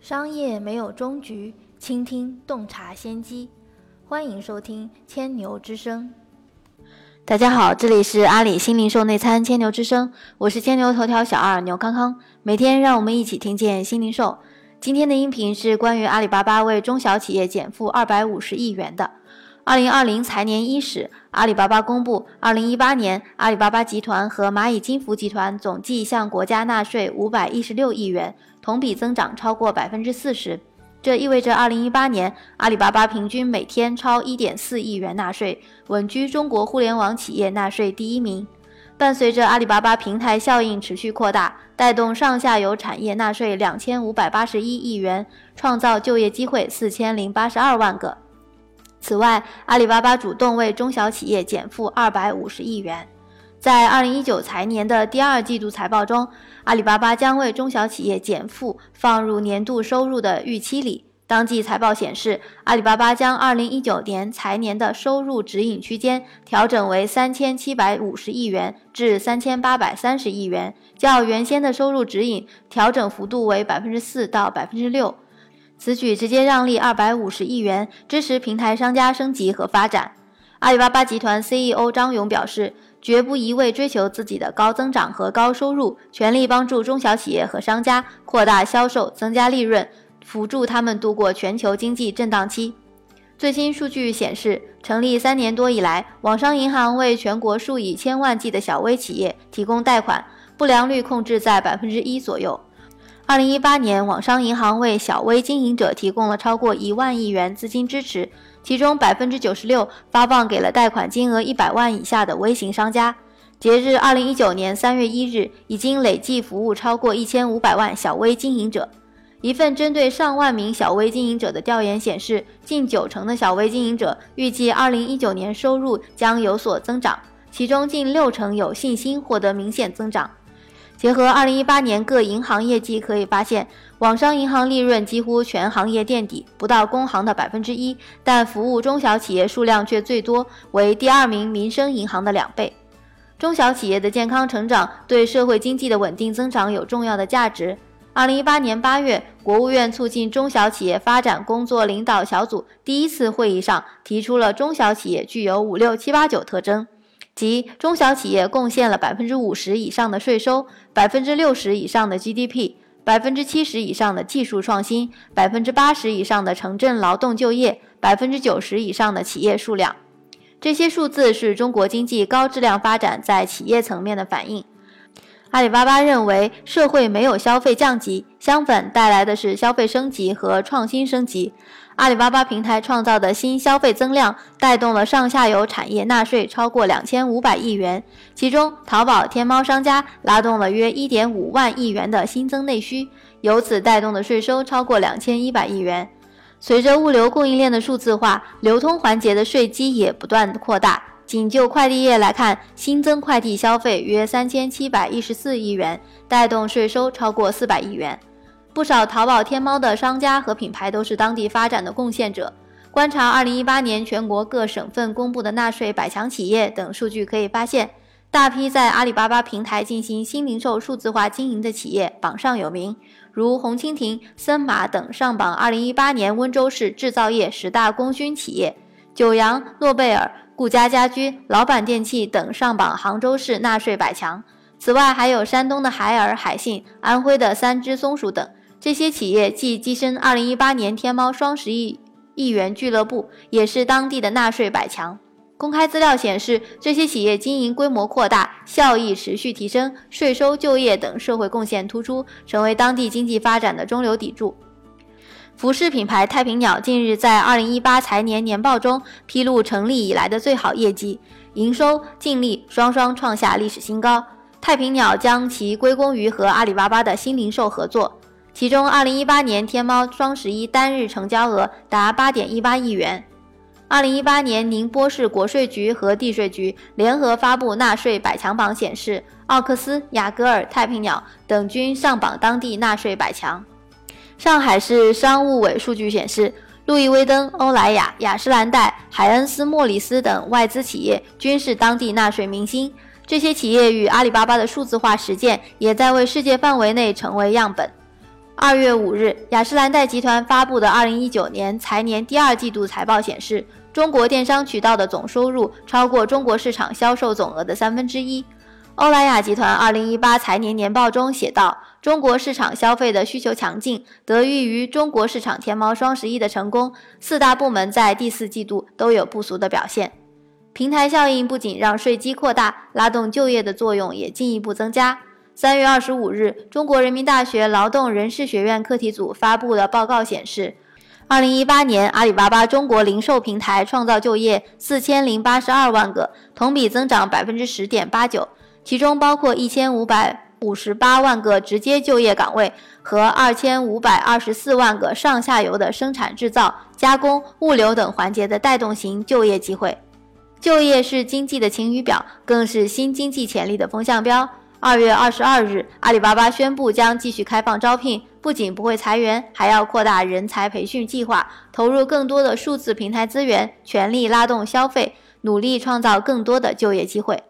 商业没有终局，倾听洞察先机。欢迎收听千牛之声。大家好，这里是阿里新零售内参千牛之声，我是千牛头条小二牛康康。每天让我们一起听见新零售。今天的音频是关于阿里巴巴为中小企业减负二百五十亿元的。二零二零财年伊始，阿里巴巴公布，二零一八年阿里巴巴集团和蚂蚁金服集团总计向国家纳税五百一十六亿元，同比增长超过百分之四十。这意味着二零一八年阿里巴巴平均每天超一点四亿元纳税，稳居中国互联网企业纳税第一名。伴随着阿里巴巴平台效应持续扩大，带动上下游产业纳税两千五百八十一亿元，创造就业机会四千零八十二万个。此外，阿里巴巴主动为中小企业减负二百五十亿元。在二零一九财年的第二季度财报中，阿里巴巴将为中小企业减负放入年度收入的预期里。当季财报显示，阿里巴巴将二零一九年财年的收入指引区间调整为三千七百五十亿元至三千八百三十亿元，较原先的收入指引调整幅度为百分之四到百分之六。此举直接让利二百五十亿元，支持平台商家升级和发展。阿里巴巴集团 CEO 张勇表示，绝不一味追求自己的高增长和高收入，全力帮助中小企业和商家扩大销售、增加利润，辅助他们度过全球经济震荡期。最新数据显示，成立三年多以来，网商银行为全国数以千万计的小微企业提供贷款，不良率控制在百分之一左右。二零一八年，网商银行为小微经营者提供了超过一万亿元资金支持，其中百分之九十六发放给了贷款金额一百万以下的微型商家。截至二零一九年三月一日，已经累计服务超过一千五百万小微经营者。一份针对上万名小微经营者的调研显示，近九成的小微经营者预计二零一九年收入将有所增长，其中近六成有信心获得明显增长。结合二零一八年各银行业绩，可以发现，网商银行利润几乎全行业垫底，不到工行的百分之一，但服务中小企业数量却最多，为第二名民生银行的两倍。中小企业的健康成长对社会经济的稳定增长有重要的价值。二零一八年八月，国务院促进中小企业发展工作领导小组第一次会议上提出了中小企业具有五六七八九特征。即中小企业贡献了百分之五十以上的税收，百分之六十以上的 GDP，百分之七十以上的技术创新，百分之八十以上的城镇劳动就业，百分之九十以上的企业数量。这些数字是中国经济高质量发展在企业层面的反映。阿里巴巴认为，社会没有消费降级，相反带来的是消费升级和创新升级。阿里巴巴平台创造的新消费增量，带动了上下游产业纳税超过两千五百亿元，其中淘宝、天猫商家拉动了约一点五万亿元的新增内需，由此带动的税收超过两千一百亿元。随着物流供应链的数字化，流通环节的税基也不断扩大。仅就快递业来看，新增快递消费约三千七百一十四亿元，带动税收超过四百亿元。不少淘宝、天猫的商家和品牌都是当地发展的贡献者。观察二零一八年全国各省份公布的纳税百强企业等数据，可以发现，大批在阿里巴巴平台进行新零售数字化经营的企业榜上有名，如红蜻蜓、森马等上榜二零一八年温州市制造业十大功勋企业；九阳、诺贝尔、顾家家居、老板电器等上榜杭州市纳税百强。此外，还有山东的海尔、海信、安徽的三只松鼠等。这些企业既跻身2018年天猫双十一亿元俱乐部，也是当地的纳税百强。公开资料显示，这些企业经营规模扩大，效益持续提升，税收、就业等社会贡献突出，成为当地经济发展的中流砥柱。服饰品牌太平鸟近日在2018财年年报中披露成立以来的最好业绩，营收、净利双双创下历史新高。太平鸟将其归功于和阿里巴巴的新零售合作。其中，二零一八年天猫双十一单日成交额达八点一八亿元。二零一八年，宁波市国税局和地税局联合发布纳税百强榜，显示奥克斯、雅戈尔、太平鸟等均上榜当地纳税百强。上海市商务委数据显示，路易威登、欧莱雅、雅诗兰黛、海恩斯莫里斯等外资企业均是当地纳税明星。这些企业与阿里巴巴的数字化实践，也在为世界范围内成为样本。二月五日，雅诗兰黛集团发布的二零一九年财年第二季度财报显示，中国电商渠道的总收入超过中国市场销售总额的三分之一。欧莱雅集团二零一八财年年报中写道：“中国市场消费的需求强劲，得益于中国市场天猫双十一的成功，四大部门在第四季度都有不俗的表现。平台效应不仅让税基扩大，拉动就业的作用也进一步增加。”三月二十五日，中国人民大学劳动人事学院课题组发布的报告显示，二零一八年阿里巴巴中国零售平台创造就业四千零八十二万个，同比增长百分之十点八九。其中包括一千五百五十八万个直接就业岗位和二千五百二十四万个上下游的生产制造、加工、物流等环节的带动型就业机会。就业是经济的晴雨表，更是新经济潜力的风向标。二月二十二日，阿里巴巴宣布将继续开放招聘，不仅不会裁员，还要扩大人才培训计划，投入更多的数字平台资源，全力拉动消费，努力创造更多的就业机会。